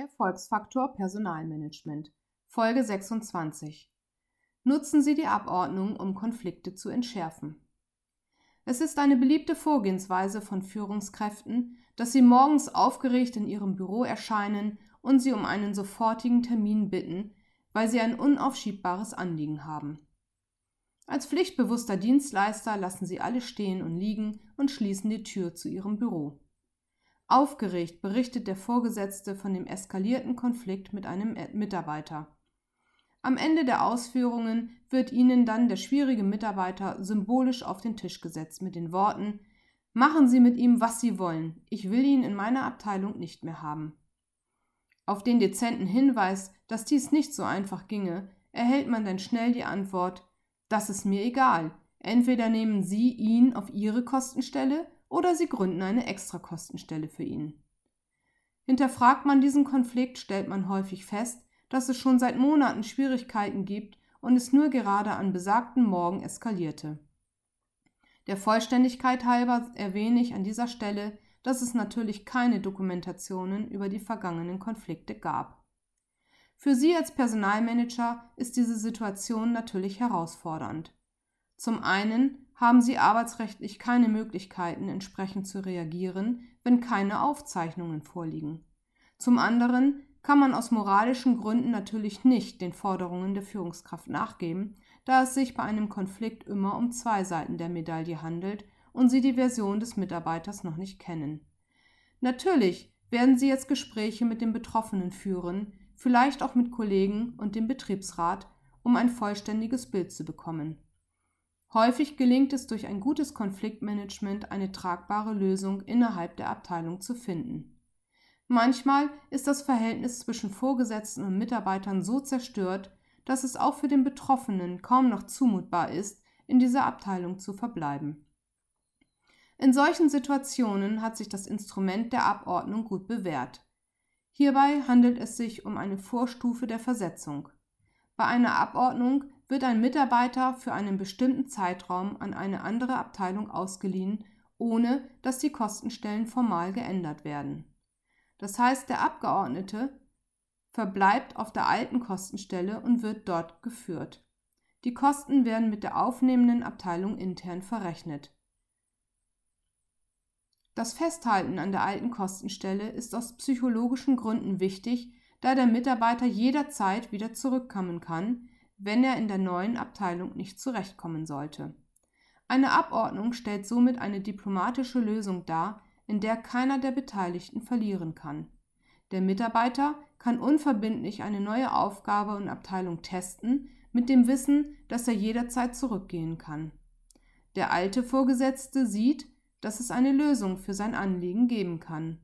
Erfolgsfaktor Personalmanagement Folge 26 Nutzen Sie die Abordnung, um Konflikte zu entschärfen. Es ist eine beliebte Vorgehensweise von Führungskräften, dass sie morgens aufgeregt in ihrem Büro erscheinen und sie um einen sofortigen Termin bitten, weil sie ein unaufschiebbares Anliegen haben. Als pflichtbewusster Dienstleister lassen sie alle stehen und liegen und schließen die Tür zu ihrem Büro. Aufgeregt berichtet der Vorgesetzte von dem eskalierten Konflikt mit einem Mitarbeiter. Am Ende der Ausführungen wird ihnen dann der schwierige Mitarbeiter symbolisch auf den Tisch gesetzt mit den Worten Machen Sie mit ihm, was Sie wollen, ich will ihn in meiner Abteilung nicht mehr haben. Auf den dezenten Hinweis, dass dies nicht so einfach ginge, erhält man dann schnell die Antwort Das ist mir egal, entweder nehmen Sie ihn auf Ihre Kostenstelle oder Sie gründen eine Extrakostenstelle für ihn. Hinterfragt man diesen Konflikt, stellt man häufig fest, dass es schon seit Monaten Schwierigkeiten gibt und es nur gerade an besagten Morgen eskalierte. Der Vollständigkeit halber erwähne ich an dieser Stelle, dass es natürlich keine Dokumentationen über die vergangenen Konflikte gab. Für Sie als Personalmanager ist diese Situation natürlich herausfordernd. Zum einen haben Sie arbeitsrechtlich keine Möglichkeiten, entsprechend zu reagieren, wenn keine Aufzeichnungen vorliegen. Zum anderen kann man aus moralischen Gründen natürlich nicht den Forderungen der Führungskraft nachgeben, da es sich bei einem Konflikt immer um zwei Seiten der Medaille handelt und Sie die Version des Mitarbeiters noch nicht kennen. Natürlich werden Sie jetzt Gespräche mit den Betroffenen führen, vielleicht auch mit Kollegen und dem Betriebsrat, um ein vollständiges Bild zu bekommen. Häufig gelingt es durch ein gutes Konfliktmanagement eine tragbare Lösung innerhalb der Abteilung zu finden. Manchmal ist das Verhältnis zwischen Vorgesetzten und Mitarbeitern so zerstört, dass es auch für den Betroffenen kaum noch zumutbar ist, in dieser Abteilung zu verbleiben. In solchen Situationen hat sich das Instrument der Abordnung gut bewährt. Hierbei handelt es sich um eine Vorstufe der Versetzung. Bei einer Abordnung wird ein Mitarbeiter für einen bestimmten Zeitraum an eine andere Abteilung ausgeliehen, ohne dass die Kostenstellen formal geändert werden. Das heißt, der Abgeordnete verbleibt auf der alten Kostenstelle und wird dort geführt. Die Kosten werden mit der aufnehmenden Abteilung intern verrechnet. Das Festhalten an der alten Kostenstelle ist aus psychologischen Gründen wichtig, da der Mitarbeiter jederzeit wieder zurückkommen kann, wenn er in der neuen Abteilung nicht zurechtkommen sollte. Eine Abordnung stellt somit eine diplomatische Lösung dar, in der keiner der Beteiligten verlieren kann. Der Mitarbeiter kann unverbindlich eine neue Aufgabe und Abteilung testen, mit dem Wissen, dass er jederzeit zurückgehen kann. Der alte Vorgesetzte sieht, dass es eine Lösung für sein Anliegen geben kann.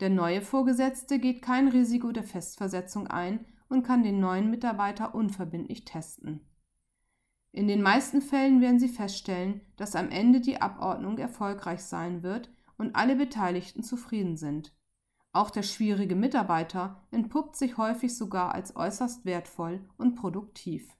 Der neue Vorgesetzte geht kein Risiko der Festversetzung ein und kann den neuen Mitarbeiter unverbindlich testen. In den meisten Fällen werden Sie feststellen, dass am Ende die Abordnung erfolgreich sein wird und alle Beteiligten zufrieden sind. Auch der schwierige Mitarbeiter entpuppt sich häufig sogar als äußerst wertvoll und produktiv.